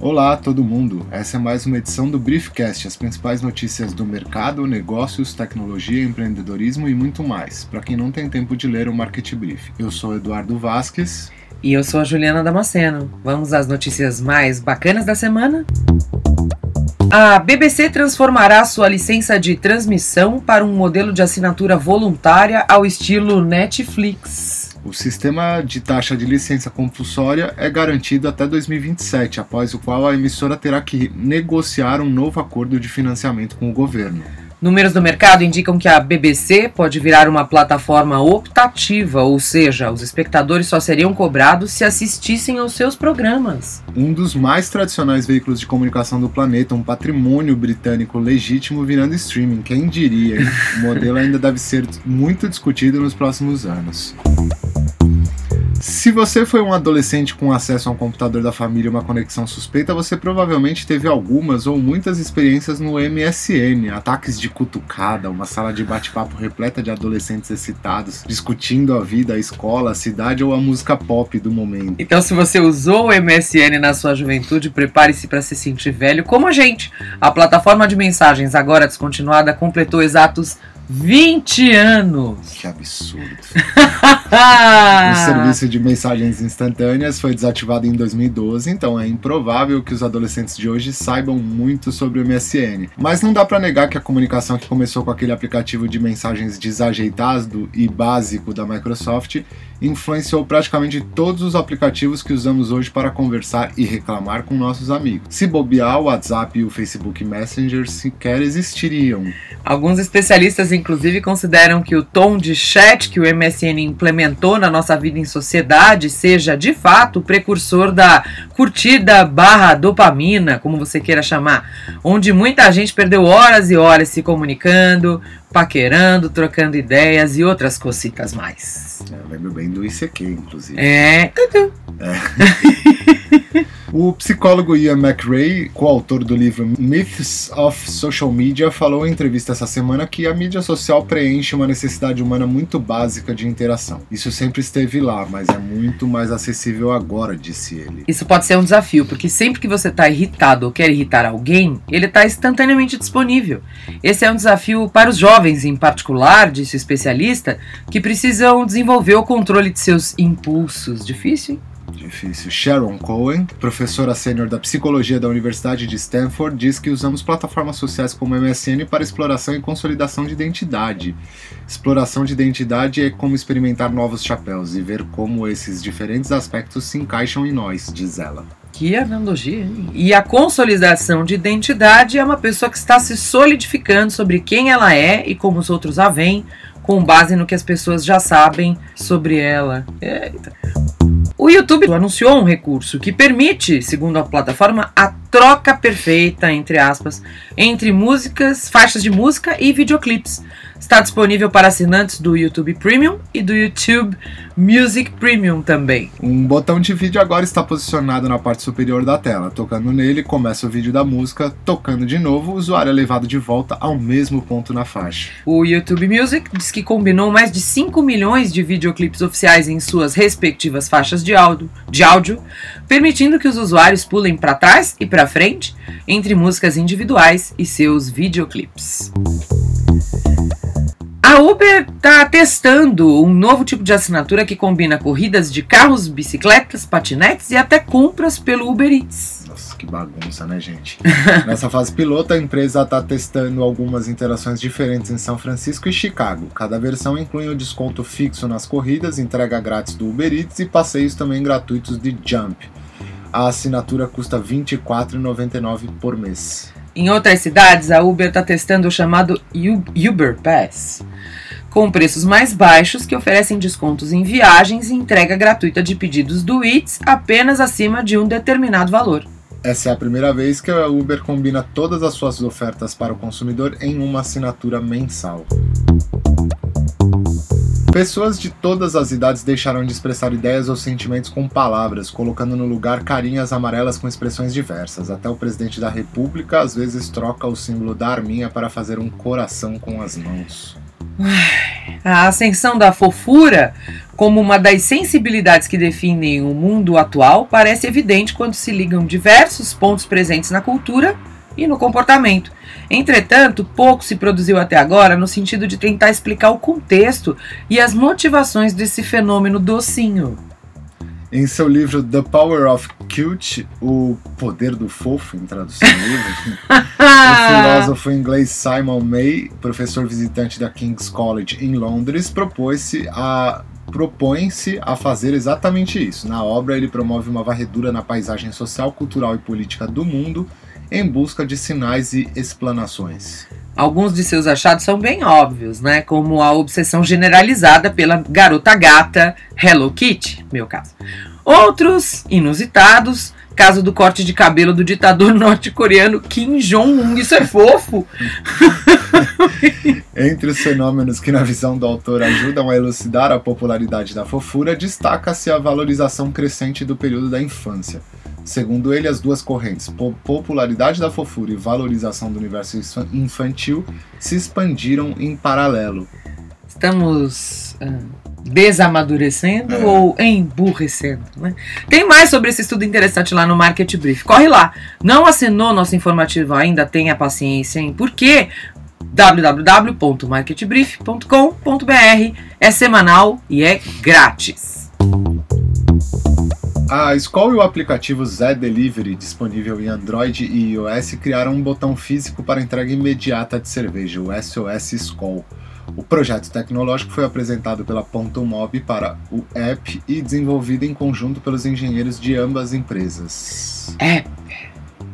Olá, todo mundo! Essa é mais uma edição do Briefcast, as principais notícias do mercado, negócios, tecnologia, empreendedorismo e muito mais, para quem não tem tempo de ler o Market Brief. Eu sou Eduardo Vasques. E eu sou a Juliana Damasceno. Vamos às notícias mais bacanas da semana? A BBC transformará sua licença de transmissão para um modelo de assinatura voluntária ao estilo Netflix. O sistema de taxa de licença compulsória é garantido até 2027, após o qual a emissora terá que negociar um novo acordo de financiamento com o governo. Números do mercado indicam que a BBC pode virar uma plataforma optativa, ou seja, os espectadores só seriam cobrados se assistissem aos seus programas. Um dos mais tradicionais veículos de comunicação do planeta, um patrimônio britânico legítimo virando streaming, quem diria? Hein? O modelo ainda deve ser muito discutido nos próximos anos. Se você foi um adolescente com acesso a um computador da família e uma conexão suspeita, você provavelmente teve algumas ou muitas experiências no MSN, ataques de cutucada, uma sala de bate-papo repleta de adolescentes excitados, discutindo a vida, a escola, a cidade ou a música pop do momento. Então, se você usou o MSN na sua juventude, prepare-se para se sentir velho como a gente. A plataforma de mensagens agora descontinuada completou exatos 20 anos! Que absurdo. o serviço de mensagens instantâneas foi desativado em 2012, então é improvável que os adolescentes de hoje saibam muito sobre o MSN. Mas não dá para negar que a comunicação que começou com aquele aplicativo de mensagens desajeitado e básico da Microsoft influenciou praticamente todos os aplicativos que usamos hoje para conversar e reclamar com nossos amigos. Se bobear, o WhatsApp e o Facebook Messenger sequer existiriam. Alguns especialistas, inclusive, consideram que o tom de chat que o MSN implementou na nossa vida em sociedade seja, de fato, o precursor da curtida barra dopamina, como você queira chamar, onde muita gente perdeu horas e horas se comunicando, paquerando, trocando ideias e outras cositas mais. Eu lembro bem do ICQ, inclusive. É. é. O psicólogo Ian McRae, coautor do livro Myths of Social Media, falou em entrevista essa semana que a mídia social preenche uma necessidade humana muito básica de interação. Isso sempre esteve lá, mas é muito mais acessível agora, disse ele. Isso pode ser um desafio, porque sempre que você está irritado ou quer irritar alguém, ele está instantaneamente disponível. Esse é um desafio para os jovens, em particular, disse o especialista, que precisam desenvolver o controle de seus impulsos. Difícil, hein? Difícil. Sharon Cohen, professora sênior da psicologia da Universidade de Stanford, diz que usamos plataformas sociais como MSN para exploração e consolidação de identidade. Exploração de identidade é como experimentar novos chapéus e ver como esses diferentes aspectos se encaixam em nós, diz ela. Que analogia, hein? E a consolidação de identidade é uma pessoa que está se solidificando sobre quem ela é e como os outros a veem, com base no que as pessoas já sabem sobre ela. Eita. O YouTube anunciou um recurso que permite, segundo a plataforma, a troca perfeita, entre aspas, entre músicas, faixas de música e videoclipes. Está disponível para assinantes do YouTube Premium e do YouTube Music Premium também. Um botão de vídeo agora está posicionado na parte superior da tela. Tocando nele, começa o vídeo da música. Tocando de novo, o usuário é levado de volta ao mesmo ponto na faixa. O YouTube Music diz que combinou mais de 5 milhões de videoclipes oficiais em suas respectivas faixas de áudio, de áudio permitindo que os usuários pulem para trás e para frente entre músicas individuais e seus videoclipes. A Uber está testando um novo tipo de assinatura que combina corridas de carros, bicicletas, patinetes e até compras pelo Uber Eats. Nossa, que bagunça, né, gente? Nessa fase piloto, a empresa está testando algumas interações diferentes em São Francisco e Chicago. Cada versão inclui um desconto fixo nas corridas, entrega grátis do Uber Eats e passeios também gratuitos de Jump. A assinatura custa R$ 24,99 por mês. Em outras cidades, a Uber está testando o chamado Uber Pass, com preços mais baixos que oferecem descontos em viagens e entrega gratuita de pedidos do Eats apenas acima de um determinado valor. Essa é a primeira vez que a Uber combina todas as suas ofertas para o consumidor em uma assinatura mensal. Pessoas de todas as idades deixaram de expressar ideias ou sentimentos com palavras, colocando no lugar carinhas amarelas com expressões diversas. Até o presidente da República às vezes troca o símbolo da arminha para fazer um coração com as mãos. A ascensão da fofura como uma das sensibilidades que definem o mundo atual parece evidente quando se ligam diversos pontos presentes na cultura e no comportamento. Entretanto, pouco se produziu até agora no sentido de tentar explicar o contexto e as motivações desse fenômeno docinho. Em seu livro The Power of Cute, O Poder do Fofo, em tradução livre, o filósofo inglês Simon May, professor visitante da King's College em Londres, propôs-se a propõe-se a fazer exatamente isso. Na obra, ele promove uma varredura na paisagem social, cultural e política do mundo em busca de sinais e explanações. Alguns de seus achados são bem óbvios, né? Como a obsessão generalizada pela garota gata Hello Kitty, meu caso. Outros, inusitados, caso do corte de cabelo do ditador norte-coreano Kim Jong-un. Isso é fofo! Entre os fenômenos que, na visão do autor, ajudam a elucidar a popularidade da fofura, destaca-se a valorização crescente do período da infância. Segundo ele, as duas correntes, popularidade da fofura e valorização do universo infantil, se expandiram em paralelo. Estamos uh, desamadurecendo é. ou emburrecendo? Né? Tem mais sobre esse estudo interessante lá no Market Brief. Corre lá. Não assinou nosso informativo ainda? Tenha paciência, hein? Porque www.marketbrief.com.br é semanal e é grátis. A Skoll e o aplicativo Zé Delivery, disponível em Android e iOS, criaram um botão físico para entrega imediata de cerveja, o SOS Skoll. O projeto tecnológico foi apresentado pela Ponto Mob para o app e desenvolvido em conjunto pelos engenheiros de ambas empresas. App.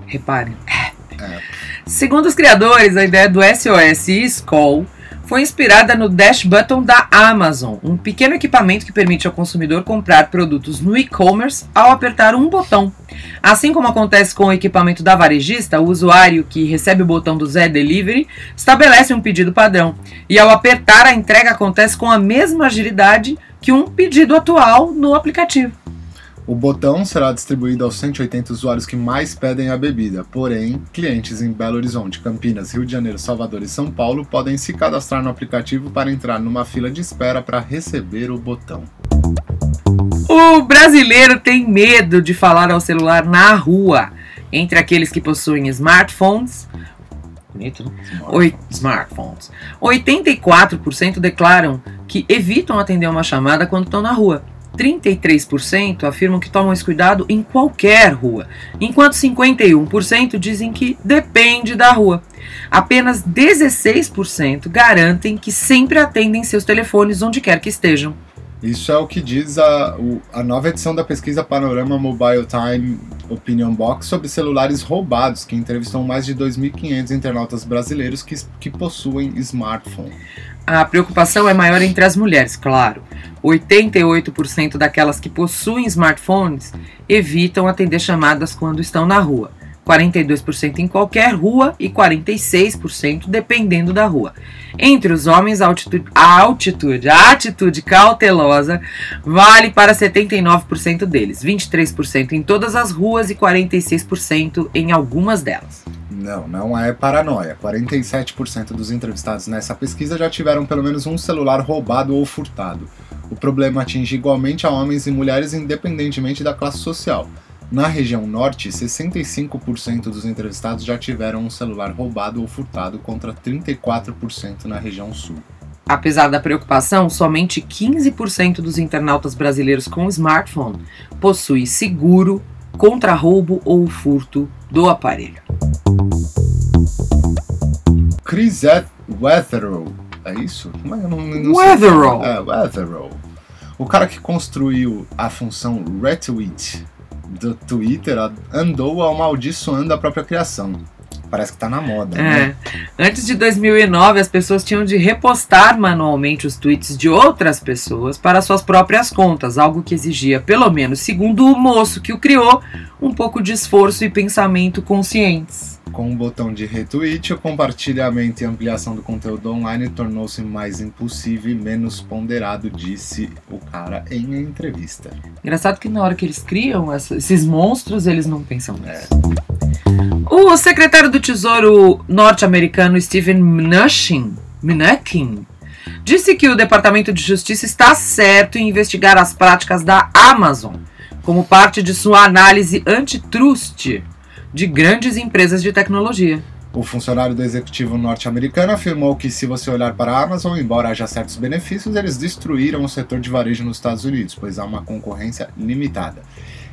Reparem, app. app. Segundo os criadores, a ideia do SOS Skoll foi inspirada no Dash Button da Amazon, um pequeno equipamento que permite ao consumidor comprar produtos no e-commerce ao apertar um botão. Assim como acontece com o equipamento da varejista, o usuário que recebe o botão do Zé Delivery estabelece um pedido padrão e ao apertar a entrega acontece com a mesma agilidade que um pedido atual no aplicativo. O botão será distribuído aos 180 usuários que mais pedem a bebida, porém, clientes em Belo Horizonte, Campinas, Rio de Janeiro, Salvador e São Paulo podem se cadastrar no aplicativo para entrar numa fila de espera para receber o botão. O brasileiro tem medo de falar ao celular na rua. Entre aqueles que possuem smartphones, bonito, né? Oi, smartphones. 84% declaram que evitam atender uma chamada quando estão na rua. 33% afirmam que tomam esse cuidado em qualquer rua, enquanto 51% dizem que depende da rua. Apenas 16% garantem que sempre atendem seus telefones onde quer que estejam. Isso é o que diz a, a nova edição da pesquisa Panorama Mobile Time Opinion Box sobre celulares roubados, que entrevistou mais de 2.500 internautas brasileiros que, que possuem smartphone. A preocupação é maior entre as mulheres, claro. 88% daquelas que possuem smartphones evitam atender chamadas quando estão na rua. 42% em qualquer rua e 46% dependendo da rua. Entre os homens, a altitude, a altitude, a atitude cautelosa vale para 79% deles, 23% em todas as ruas e 46% em algumas delas. Não, não é paranoia. 47% dos entrevistados nessa pesquisa já tiveram pelo menos um celular roubado ou furtado. O problema atinge igualmente a homens e mulheres independentemente da classe social. Na região norte, 65% dos entrevistados já tiveram um celular roubado ou furtado, contra 34% na região sul. Apesar da preocupação, somente 15% dos internautas brasileiros com smartphone possui seguro contra roubo ou furto do aparelho. Chris Weatherow, é isso? Como é? Eu não, não Weatherow. É, Weatherow. O cara que construiu a função retweet do Twitter andou amaldiçoando a própria criação. Parece que tá na moda, é. né? Antes de 2009, as pessoas tinham de repostar manualmente os tweets de outras pessoas para suas próprias contas, algo que exigia, pelo menos segundo o moço que o criou, um pouco de esforço e pensamento conscientes. Com o botão de retweet, o compartilhamento e ampliação do conteúdo online tornou-se mais impulsivo e menos ponderado, disse o cara em entrevista. Engraçado que na hora que eles criam esses monstros, eles não pensam nisso. É. O secretário do Tesouro norte-americano Steven Mnuchin, Mnuchin disse que o Departamento de Justiça está certo em investigar as práticas da Amazon como parte de sua análise antitrust de grandes empresas de tecnologia. O funcionário do executivo norte-americano afirmou que, se você olhar para a Amazon, embora haja certos benefícios, eles destruíram o setor de varejo nos Estados Unidos, pois há uma concorrência limitada.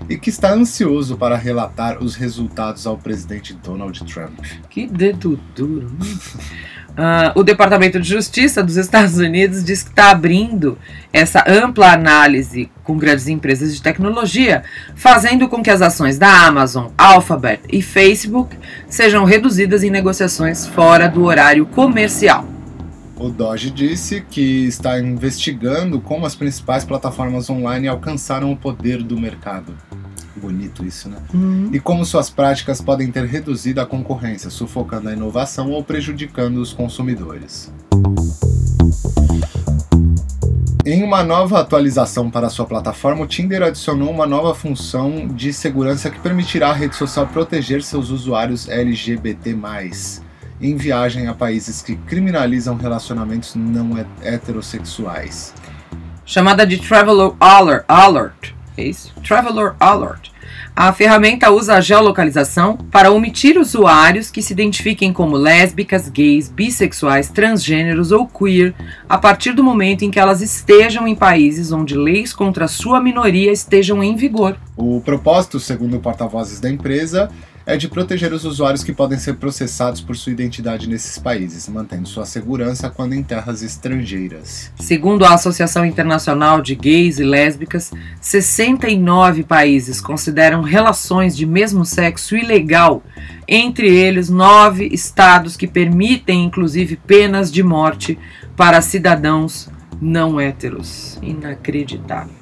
E que está ansioso para relatar os resultados ao presidente Donald Trump. Que dedo duro. Uh, o Departamento de Justiça dos Estados Unidos diz que está abrindo essa ampla análise com grandes empresas de tecnologia, fazendo com que as ações da Amazon, Alphabet e Facebook sejam reduzidas em negociações fora do horário comercial. O Doge disse que está investigando como as principais plataformas online alcançaram o poder do mercado. Bonito isso, né? Uhum. E como suas práticas podem ter reduzido a concorrência, sufocando a inovação ou prejudicando os consumidores. Em uma nova atualização para sua plataforma, o Tinder adicionou uma nova função de segurança que permitirá à rede social proteger seus usuários LGBT+, em viagem a países que criminalizam relacionamentos não heterossexuais. Chamada de Traveler Alert, Traveler Alert. A ferramenta usa a geolocalização para omitir usuários que se identifiquem como lésbicas, gays, bissexuais, transgêneros ou queer a partir do momento em que elas estejam em países onde leis contra sua minoria estejam em vigor. O propósito, segundo porta-vozes da empresa, é de proteger os usuários que podem ser processados por sua identidade nesses países, mantendo sua segurança quando em terras estrangeiras. Segundo a Associação Internacional de Gays e Lésbicas, 69 países consideram relações de mesmo sexo ilegal, entre eles nove estados que permitem inclusive penas de morte para cidadãos não héteros. Inacreditável.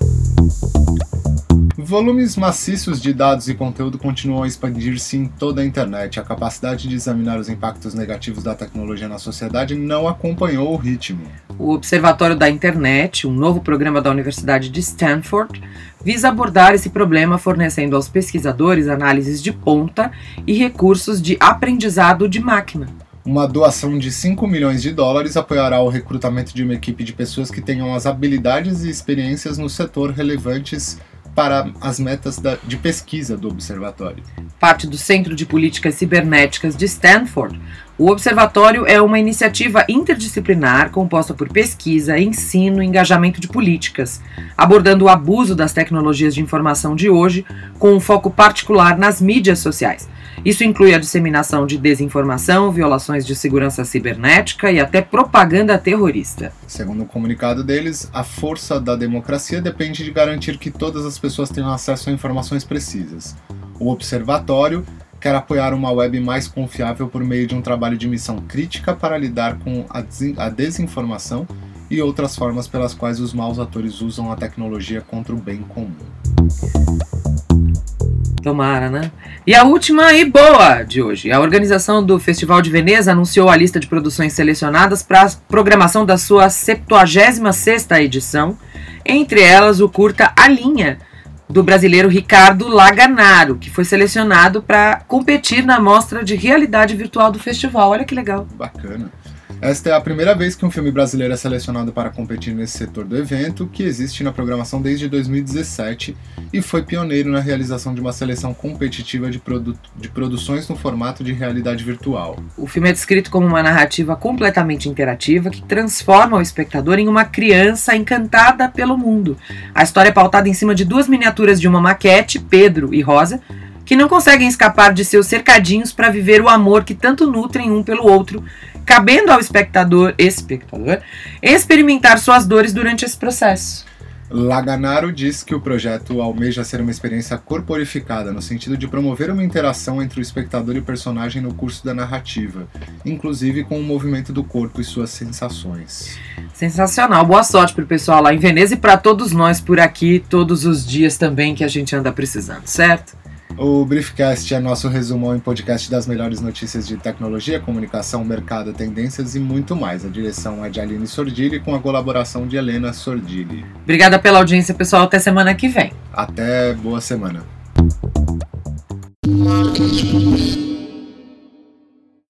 Volumes maciços de dados e conteúdo continuam a expandir-se em toda a internet. A capacidade de examinar os impactos negativos da tecnologia na sociedade não acompanhou o ritmo. O Observatório da Internet, um novo programa da Universidade de Stanford, visa abordar esse problema fornecendo aos pesquisadores análises de ponta e recursos de aprendizado de máquina. Uma doação de 5 milhões de dólares apoiará o recrutamento de uma equipe de pessoas que tenham as habilidades e experiências no setor relevantes para as metas da, de pesquisa do observatório. Parte do Centro de Políticas Cibernéticas de Stanford, o observatório é uma iniciativa interdisciplinar composta por pesquisa, ensino e engajamento de políticas, abordando o abuso das tecnologias de informação de hoje com um foco particular nas mídias sociais isso inclui a disseminação de desinformação, violações de segurança cibernética e até propaganda terrorista. Segundo o comunicado deles, a força da democracia depende de garantir que todas as pessoas tenham acesso a informações precisas. O observatório quer apoiar uma web mais confiável por meio de um trabalho de missão crítica para lidar com a desinformação e outras formas pelas quais os maus atores usam a tecnologia contra o bem comum. Tomara, né? E a última e boa de hoje. A organização do Festival de Veneza anunciou a lista de produções selecionadas para a programação da sua 76ª edição, entre elas o curta A Linha, do brasileiro Ricardo Laganaro, que foi selecionado para competir na mostra de realidade virtual do festival. Olha que legal. Bacana. Esta é a primeira vez que um filme brasileiro é selecionado para competir nesse setor do evento, que existe na programação desde 2017 e foi pioneiro na realização de uma seleção competitiva de, produ de produções no formato de realidade virtual. O filme é descrito como uma narrativa completamente interativa que transforma o espectador em uma criança encantada pelo mundo. A história é pautada em cima de duas miniaturas de uma maquete, Pedro e Rosa, que não conseguem escapar de seus cercadinhos para viver o amor que tanto nutrem um pelo outro cabendo ao espectador, espectador experimentar suas dores durante esse processo. Laganaro diz que o projeto almeja ser uma experiência corporificada, no sentido de promover uma interação entre o espectador e o personagem no curso da narrativa, inclusive com o movimento do corpo e suas sensações. Sensacional, boa sorte pro pessoal lá em Veneza e para todos nós por aqui, todos os dias também que a gente anda precisando, certo? O Briefcast é nosso resumão em podcast das melhores notícias de tecnologia, comunicação, mercado, tendências e muito mais. A direção é de Aline Sordilli com a colaboração de Helena Sordilli. Obrigada pela audiência, pessoal. Até semana que vem. Até boa semana.